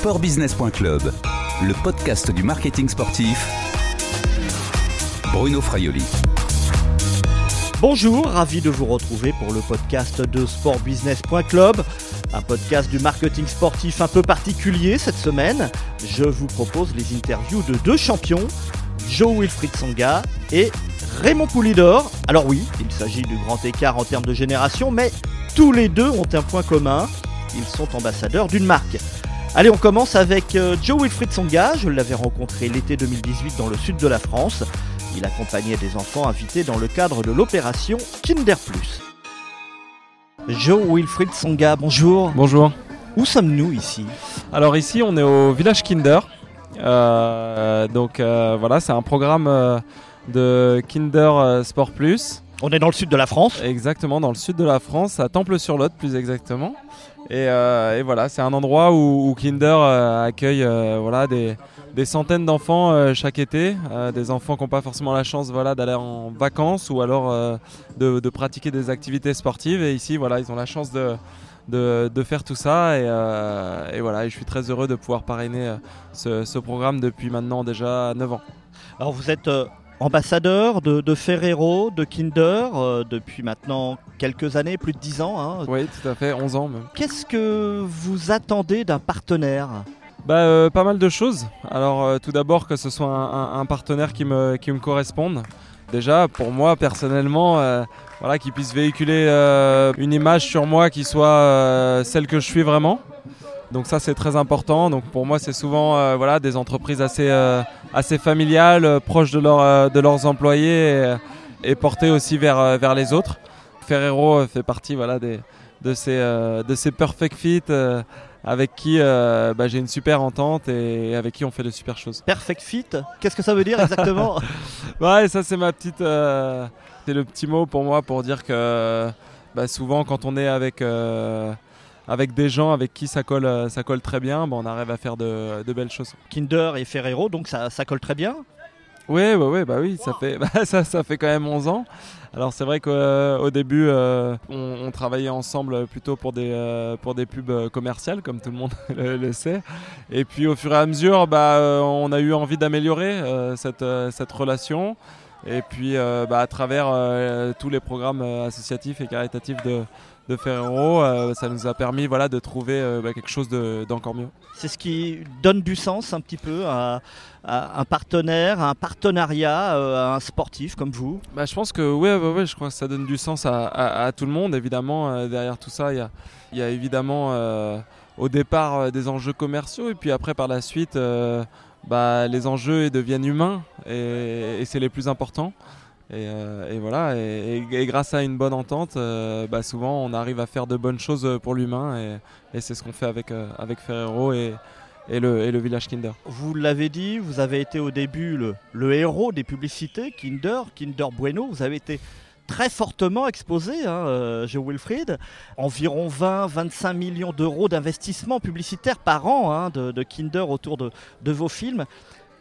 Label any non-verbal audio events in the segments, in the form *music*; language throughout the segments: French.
sportbusiness.club, le podcast du marketing sportif. Bruno Fraioli. Bonjour, ravi de vous retrouver pour le podcast de sportbusiness.club, un podcast du marketing sportif un peu particulier cette semaine. Je vous propose les interviews de deux champions, Joe Wilfried Songa et Raymond Poulidor. Alors oui, il s'agit du grand écart en termes de génération, mais tous les deux ont un point commun, ils sont ambassadeurs d'une marque. Allez, on commence avec euh, Joe Wilfried Songa. Je l'avais rencontré l'été 2018 dans le sud de la France. Il accompagnait des enfants invités dans le cadre de l'opération Kinder Plus. Joe Wilfried Songa, bonjour. Bonjour. Où sommes-nous ici? Alors ici, on est au village Kinder. Euh, donc euh, voilà, c'est un programme de Kinder Sport Plus. On est dans le sud de la France. Exactement, dans le sud de la France, à Temple-sur-Lot plus exactement. Et, euh, et voilà, c'est un endroit où, où Kinder euh, accueille euh, voilà, des, des centaines d'enfants chaque été, des enfants qui n'ont pas forcément la chance voilà, d'aller en vacances ou alors de, de pratiquer des activités sportives. Et ici, voilà, ils ont la chance de, de, de faire tout ça. Et, et voilà, et je suis très heureux de pouvoir parrainer ce, ce programme depuis maintenant déjà 9 ans. Alors vous êtes ambassadeur de, de Ferrero, de Kinder, euh, depuis maintenant quelques années, plus de 10 ans. hein. Oui, tout à fait, 11 ans même. Qu'est-ce que vous attendez d'un partenaire? Bah, euh, pas mal de choses. Alors, euh, tout d'abord, que ce soit un, un- un partenaire qui me, qui me corresponde. Déjà, pour moi, personnellement, voilà, qui puisse véhiculer une image sur moi qui soit celle que je suis vraiment. Donc ça, c'est très important. Donc pour moi, c'est souvent voilà, des entreprises assez, assez familiales, euh, proches de, leur, euh, de leurs employés et, et portées aussi vers, euh, vers les autres. Ferrero euh, fait partie voilà, des, de, ces, euh, de ces perfect fit euh, avec qui euh, bah, j'ai une super entente et avec qui on fait de super choses. Perfect fit Qu'est-ce que ça veut dire exactement *laughs* Ouais, ça c'est ma petite, euh, c'est le petit mot pour moi pour dire que bah, souvent quand on est avec euh, avec des gens avec qui ça colle, euh, ça colle très bien, bah, on arrive à faire de, de belles choses. Kinder et Ferrero, donc ça, ça colle très bien. Oui, ouais, ouais, bah oui, ça fait, *laughs* bah, ça, ça fait quand même 11 ans. Alors c'est vrai qu'au début, euh, on, on travaillait ensemble plutôt pour des, euh, pour des pubs euh, commerciales, comme tout le monde *laughs* le, le sait. Et puis au fur et à mesure, bah, euh, on a eu envie d'améliorer euh, cette, euh, cette relation. Et puis euh, bah, à travers euh, tous les programmes euh, associatifs et caritatifs de, de Ferrero, euh, ça nous a permis voilà, de trouver euh, bah, quelque chose de- d'encore mieux. C'est ce qui donne du sens un petit peu à, à un partenaire, à un partenariat, euh, à un sportif comme vous. Bah, je pense que ouais, ouais, je crois que ça donne du sens à, à- à tout le monde. Évidemment, euh, derrière tout ça, il y a, il y a évidemment euh, au départ euh, des enjeux commerciaux et puis après par la suite, euh, bah, les enjeux ils deviennent humains et, et c'est les plus importants. Et, euh, et voilà, et, grâce à une bonne entente, euh, bah, souvent on arrive à faire de bonnes choses pour l'humain et, c'est ce qu'on fait avec, euh, Ferrero et, le, village Kinder. Vous l'avez dit, vous avez été au début le, héros des publicités, Kinder, Kinder Bueno. Vous avez été très fortement exposé, hein, euh, Joe Wilfried. Environ 20-25 millions d'euros d'investissement publicitaire par an hein, de, de Kinder autour de vos films.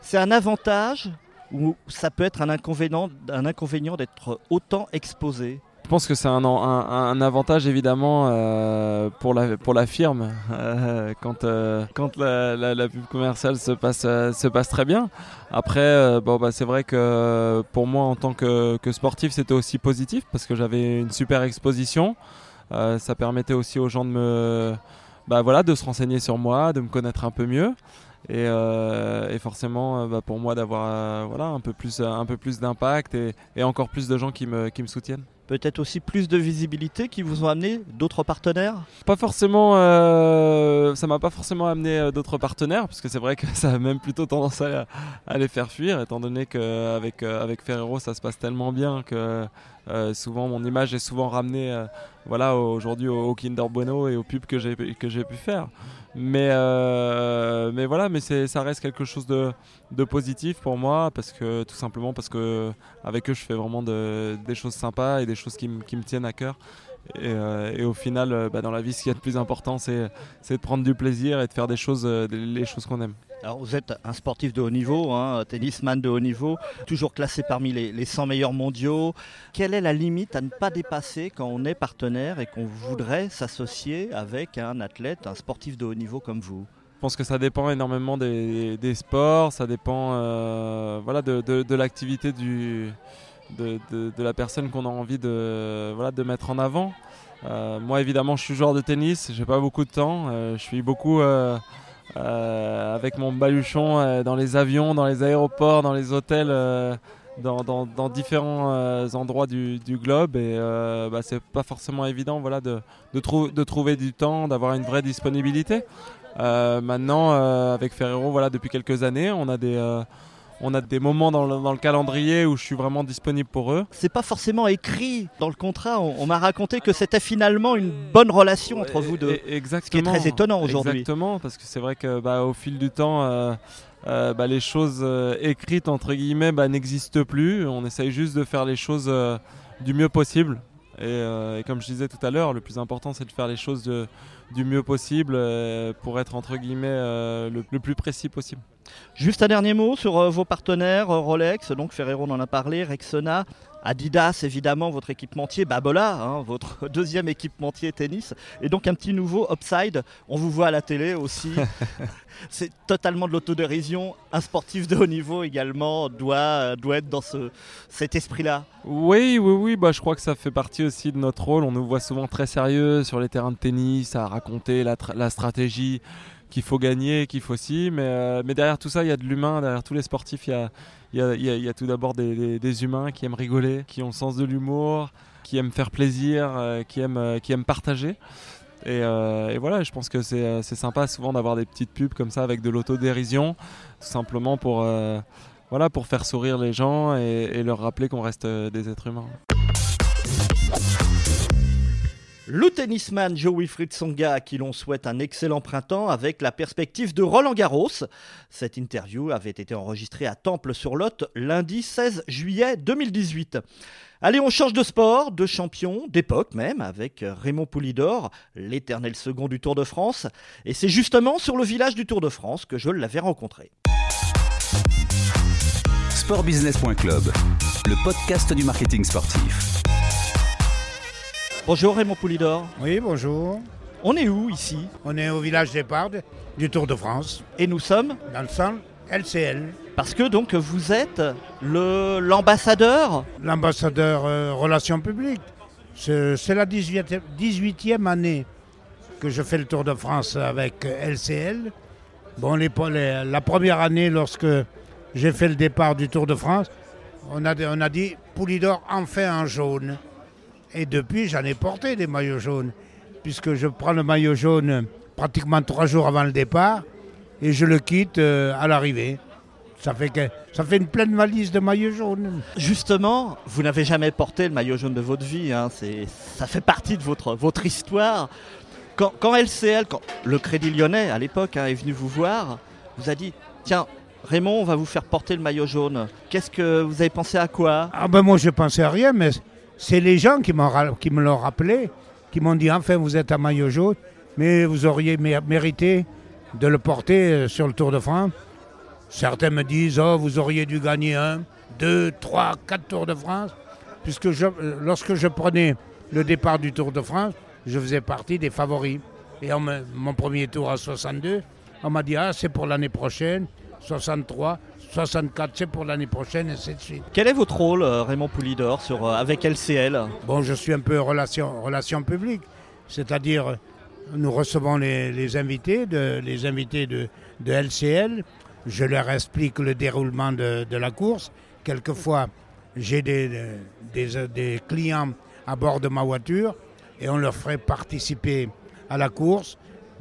C'est un avantage ou ça peut être un inconvénient, d'être autant exposé Je pense que c'est un, avantage évidemment euh, pour, la, firme euh, quand, euh, la, pub commerciale se passe, se passe très bien. Après, bah, c'est vrai que pour moi en tant que, sportif c'était aussi positif parce que j'avais une super exposition. Ça permettait aussi aux gens bah, de se renseigner sur moi, de me connaître un peu mieux. Et, euh, et forcément, euh, bah, pour moi, d'avoir euh, voilà, un peu plus, un peu plus d'impact et, et encore plus de gens qui me, qui me soutiennent. Peut-être aussi plus de visibilité qui vous ont amené d'autres partenaires? Pas forcément, euh, ça m'a pas forcément amené d'autres partenaires, parce que c'est vrai que *laughs* ça a même plutôt tendance à, à les faire fuir, étant donné qu'avec avec Ferrero ça se passe tellement bien que euh, souvent mon image est souvent ramenée euh, voilà, aujourd'hui au, Kinder Bueno et aux pubs que j'ai pu faire. Mais, euh, mais voilà, mais c'est- ça reste quelque chose de, positif pour moi, parce que tout simplement parce que avec eux je fais vraiment de- des choses sympas et des choses qui me tiennent à cœur. Et, euh, et au final, euh, bah, dans la vie, ce qu'il y a de plus important, c'est de prendre du plaisir et de faire des choses, euh, les choses qu'on aime. Alors vous êtes un sportif de haut niveau, hein, un tennisman de haut niveau, toujours classé parmi les, les 100 meilleurs mondiaux. Quelle est la limite à ne pas dépasser quand on est partenaire et qu'on voudrait s'associer avec un athlète, un sportif de haut niveau comme vous? Je pense que ça dépend énormément des, des sports, ça dépend euh, voilà, de, de, de l'activité du, de, de, la personne qu'on a envie de, voilà, de mettre en avant. Euh, moi évidemment je suis joueur de tennis, j'ai pas beaucoup de temps, euh, je suis beaucoup euh, euh, avec mon baluchon euh, dans les avions, dans les aéroports, dans les hôtels, euh, dans, dans, différents euh, endroits du, du, globe et bah, c'est pas forcément évident voilà, de, de, trou de trouver du temps, d'avoir une vraie disponibilité. Euh, maintenant, euh, avec Ferrero, voilà, depuis quelques années, on a des, euh, on a des moments dans le, dans le, calendrier où je suis vraiment disponible pour eux. C'est pas forcément écrit dans le contrat. On, on m'a raconté que c'était finalement une bonne relation entre vous deux. Exactement. Ce qui est très étonnant aujourd'hui. Exactement, parce que c'est vrai que bah, au fil du temps. Euh, bah, les choses euh, écrites entre guillemets bah, n'existent plus. On essaye juste de faire les choses euh, du mieux possible. Et, et, comme je disais tout à l'heure, le plus important c'est de faire les choses de, du mieux possible pour être entre guillemets le, le, plus précis possible. Juste un dernier mot sur vos partenaires Rolex, donc Ferrero en a parlé, Rexona, Adidas, évidemment, votre équipementier, Babola, hein, votre *laughs* deuxième équipementier tennis. Et donc un petit nouveau Upside, on vous voit à la télé aussi. *laughs* C'est totalement de l'autodérision. Un sportif de haut niveau également doit, doit être dans ce, cet esprit-là. Oui, oui, oui, bah, je crois que ça fait partie aussi de notre rôle. On nous voit souvent très sérieux sur les terrains de tennis, à raconter la, la stratégie qu'il faut gagner, qu'il faut aussi. Mais, euh, mais derrière tout ça, il y a de l'humain. Derrière tous les sportifs, il y a, y a, tout d'abord des, humains qui aiment rigoler, qui ont le sens de l'humour, qui aiment faire plaisir, euh, qui, aiment, euh, qui aiment partager. Et, voilà, je pense que c'est sympa souvent d'avoir des petites pubs comme ça avec de l'autodérision, tout simplement pour, voilà, pour faire sourire les gens et leur rappeler qu'on reste des êtres humains. Le tennisman Joe Wilfried à qui l'on souhaite un excellent printemps avec la perspective de Roland Garros. Cette interview avait été enregistrée à Temple-sur-Lot lundi 16 juillet 2018. Allez, on change de sport, de champion, d'époque même, avec Raymond Poulidor, l'éternel second du Tour de France. Et c'est justement sur le village du Tour de France que je l'avais rencontré. Sportbusiness.club, le podcast du marketing sportif. Bonjour Raymond Poulidor. Oui, bonjour. On est où ici? On est au village départ du Tour de France. Et nous sommes? Dans le centre LCL. Parce que donc vous êtes le, l'ambassadeur? L'ambassadeur euh, relations publiques. C'est, c'est la 18e, 18e, année que je fais le Tour de France avec LCL. Bon, les, les, la première année, lorsque j'ai fait le départ du Tour de France, on a, on a dit Poulidor en fait un jaune. Et depuis, j'en ai porté des maillots jaunes, puisque je prends le maillot jaune pratiquement trois jours avant le départ et je le quitte euh, à l'arrivée. Ça fait, que, ça fait une pleine valise de maillots jaunes. Justement, vous n'avez jamais porté le maillot jaune de votre vie. Hein. ça fait partie de votre, votre histoire. Quand, quand LCL, quand le Crédit Lyonnais à l'époque hein, est venu vous voir, vous a dit Tiens, Raymond, on va vous faire porter le maillot jaune. Qu'est-ce que vous avez pensé à quoi? Ah ben moi, je pensais à rien, mais c'est les gens qui, me l'ont rappelé, qui m'ont dit enfin vous êtes à maillot jaune, mais vous auriez mérité de le porter sur le Tour de France. Certains me disent oh vous auriez dû gagner un, deux, trois, quatre Tours de France, puisque je, lorsque je prenais le départ du Tour de France, je faisais partie des favoris. Et mon premier tour à 62, on m'a dit ah c'est pour l'année prochaine, 63, 64, c'est pour l'année prochaine, et ainsi de suite. Quel est votre rôle, Raymond Poulidor, sur, euh, avec LCL Bon, je suis un peu relation, relation publique, c'est-à-dire nous recevons les, les, invités, de, les invités de, de, LCL, je leur explique le déroulement de, de la course. Quelquefois, j'ai des, des, des clients à bord de ma voiture et on leur ferait participer à la course.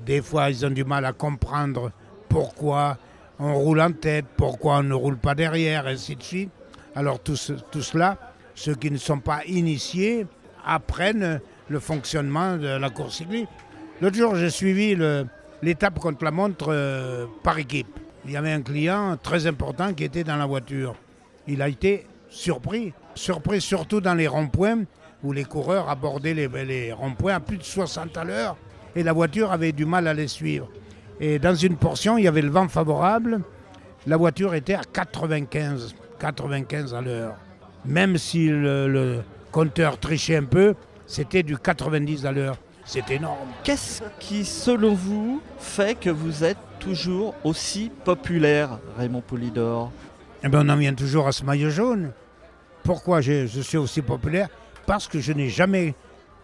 Des fois, ils ont du mal à comprendre pourquoi on roule en tête, pourquoi on ne roule pas derrière, ainsi de suite. Alors tout, ce, tout cela, ceux qui ne sont pas initiés apprennent le fonctionnement de la course cycliste. L'autre jour, j'ai suivi l'étape contre la montre euh, par équipe. Il y avait un client très important qui était dans la voiture. Il a été surpris, surpris surtout dans les ronds-points où les coureurs abordaient les, les ronds-points à plus de 60 à l'heure et la voiture avait du mal à les suivre. Et dans une portion, il y avait le vent favorable. La voiture était à 95, 95 à l'heure. Même si le, le, compteur trichait un peu, c'était du 90 à l'heure. c'est énorme. Qu'est-ce qui, selon vous, fait que vous êtes toujours aussi populaire, Raymond Poulidor Eh ben, on en vient toujours à ce maillot jaune. Pourquoi je, je suis aussi populaire? Parce que je n'ai jamais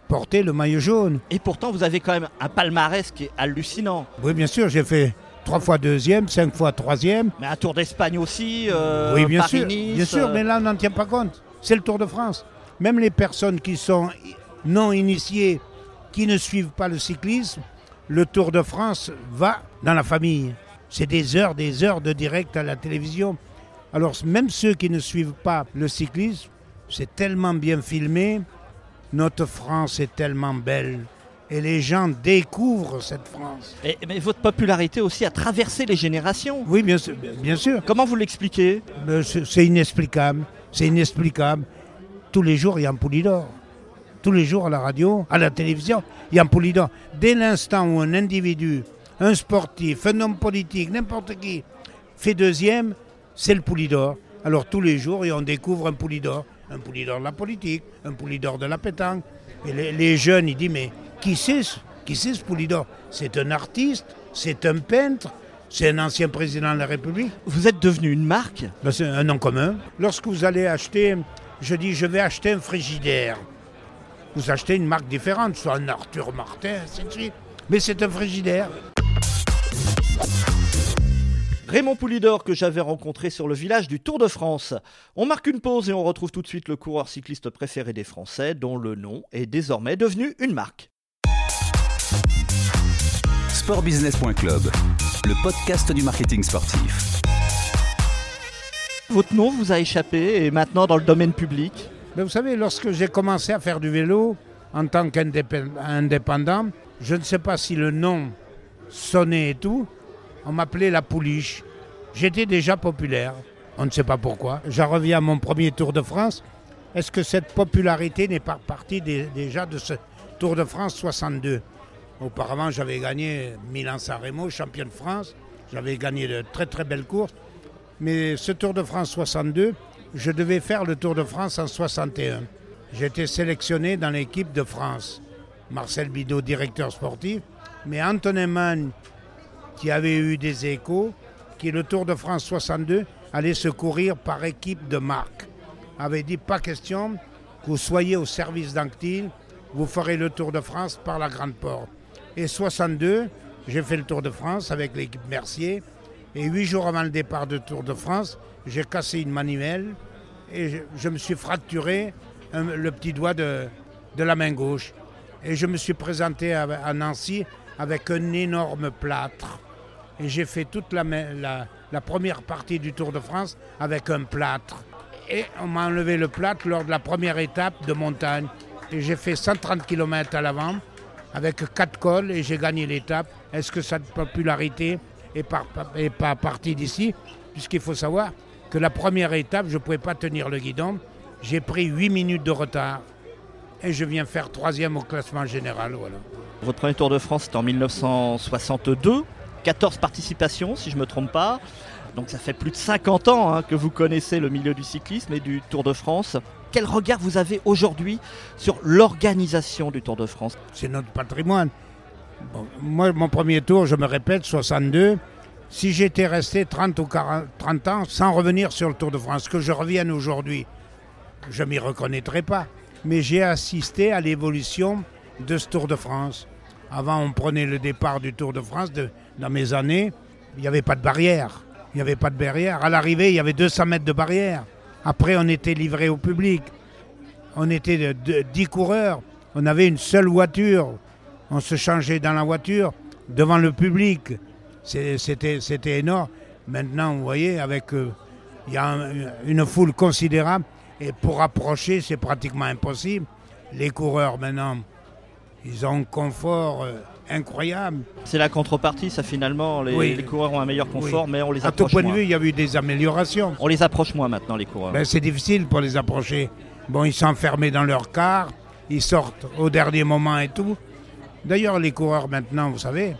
porté le maillot jaune. Et pourtant, vous avez quand même un palmarès qui est hallucinant. Oui, bien sûr, j'ai fait trois fois deuxième, cinq fois troisième. Mais un Tour d'Espagne aussi, euh, oui, bien sûr, bien sûr, euh, mais là, on n'en tient pas compte. C'est le Tour de France. Même les personnes qui sont non initiées, qui ne suivent pas le cyclisme, le Tour de France va dans la famille. C'est des heures, des heures de direct à la télévision. Alors, même ceux qui ne suivent pas le cyclisme, c'est tellement bien filmé. Notre France est tellement belle. Et les gens découvrent cette France. et- mais votre popularité aussi a traversé les générations. Oui, bien sûr. Bien sûr. Comment vous l'expliquez? Euh, C'est c'est inexplicable. C'est inexplicable. Tous les jours, il y a un Poulidor. Tous les jours à la radio, à la télévision, il y a un Poulidor. Dès l'instant où un individu, un sportif, un homme politique, n'importe qui, fait deuxième, c'est le Poulidor. Alors tous les jours, et on découvre un Poulidor. Un Poulidor de la politique, un Poulidor de la pétanque. Et les, les jeunes, ils disent, mais qui c'est ce, qui c'est ce Poulidor C'est un artiste, c'est un peintre, c'est un ancien président de la République. Vous êtes devenu une marque? Ben, c'est un nom commun. Lorsque vous allez acheter, je dis je vais acheter un frigidaire. Vous achetez une marque différente, soit un Arthur Martin, ainsi de suite. Mais c'est un frigidaire. Raymond Poulidor que j'avais rencontré sur le village du Tour de France. On marque une pause et on retrouve tout de suite le coureur cycliste préféré des Français dont le nom est désormais devenu une marque. Sportbusiness.club, le podcast du marketing sportif. Votre nom vous a échappé et maintenant dans le domaine public. Mais vous savez, lorsque j'ai commencé à faire du vélo en tant qu'indépendant, je ne sais pas si le nom sonnait et tout, on m'appelait la pouliche. J'étais déjà populaire, on ne sait pas pourquoi. J'en reviens à mon premier Tour de France. Est-ce que cette popularité n'est pas partie déjà de ce Tour de France 62 Auparavant, j'avais gagné Milan-San Remo, champion de France. J'avais gagné de très très belles courses. Mais ce Tour de France 62, je devais faire le Tour de France en 61. J'étais sélectionné dans l'équipe de France. Marcel Bidot, directeur sportif, mais Antonin Mann, qui avait eu des échos, qui le Tour de France 62 allait se courir par équipe de marque. Avait dit pas question que vous soyez au service d'Anctil, vous ferez le Tour de France par la Grande Porte. Et 62, j'ai fait le Tour de France avec l'équipe Mercier. Et huit jours avant le départ du Tour de France, j'ai cassé une manivelle et je, me suis fracturé le petit doigt de, de la main gauche. Et je me suis présenté à Nancy avec un énorme plâtre. Et j'ai fait toute la, la- première partie du Tour de France avec un plâtre. Et on m'a enlevé le plâtre lors de la première étape de montagne. Et j'ai fait 130 km à l'avant avec quatre cols et j'ai gagné l'étape. Est-ce que cette popularité est, par- est pas partie d'ici? Puisqu'il faut savoir que la première étape, je ne pouvais pas tenir le guidon. J'ai pris 8 minutes de retard et je viens faire troisième au classement général. Voilà. Votre premier Tour de France c'était en 1962, 14 participations si je ne me trompe pas. Donc ça fait plus de 50 ans hein, que vous connaissez le milieu du cyclisme et du Tour de France. Quel regard vous avez aujourd'hui sur l'organisation du Tour de France? C'est notre patrimoine. Moi, mon premier tour, je me répète, 62. Si j'étais resté 30 ou 40, 30 ans sans revenir sur le Tour de France, que je revienne aujourd'hui, je m'y reconnaîtrais pas. Mais j'ai assisté à l'évolution de ce Tour de France. Avant, on prenait le départ du Tour de France. dans mes années, il n'y avait pas de barrière. Il n'y avait pas de barrière. À l'arrivée, il y avait 200 mètres de barrière. Après, on était livré au public. On était de, de- 10 coureurs. On avait une seule voiture. On se changeait dans la voiture devant le public. C'était énorme. Maintenant, vous voyez, euh, il y a un- une foule considérable. Et pour approcher, c'est pratiquement impossible. Les coureurs, maintenant, ils ont un confort euh, incroyable. C'est la contrepartie, ça finalement, les, Oui. les coureurs ont un meilleur confort, Oui. mais on les À tout approche point de moins. vue, il y a eu des améliorations. On les approche moins maintenant, les coureurs. Ben, c'est difficile pour les approcher. Bon, ils sont enfermés dans leur car, ils sortent au dernier moment et tout. D'ailleurs, les coureurs maintenant, vous savez,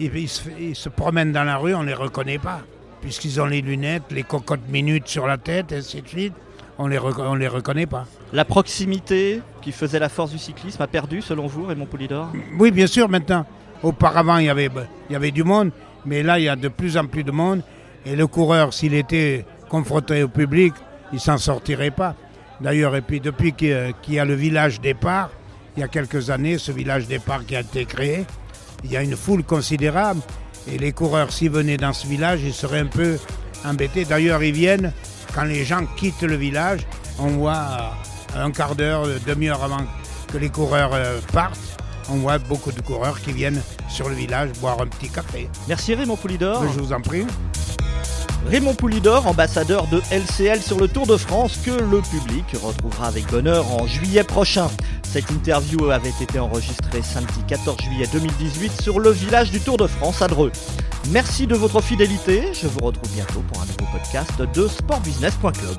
ils, ils se, ils se promènent dans la rue, on ne les reconnaît pas, puisqu'ils ont les lunettes, les cocottes minutes sur la tête, et ainsi de suite. On les, on les reconnaît pas. La proximité qui faisait la force du cyclisme a perdu selon vous, Raymond Poulidor? Oui, bien sûr, maintenant. Auparavant, il y, avait, il y avait du monde, mais là, il y a de plus en plus de monde. Et le coureur, s'il était confronté au public, il s'en sortirait pas. D'ailleurs, et puis depuis qu'il y a le village départ, il y a quelques années, ce village départ qui a été créé, il y a une foule considérable. Et les coureurs, s'ils venaient dans ce village, ils seraient un peu embêtés. D'ailleurs, ils viennent, quand les gens quittent le village, on voit un quart d'heure, demi-heure avant que les coureurs partent, on voit beaucoup de coureurs qui viennent sur le village boire un petit café. Merci Raymond Poulidor. Je vous en prie. Raymond Poulidor, ambassadeur de LCL sur le Tour de France, que le public retrouvera avec bonheur en juillet prochain. Cette interview avait été enregistrée samedi 14 juillet 2018 sur le village du Tour de France à Dreux. Merci de votre fidélité. Je vous retrouve bientôt pour un nouveau podcast de sportbusiness.club.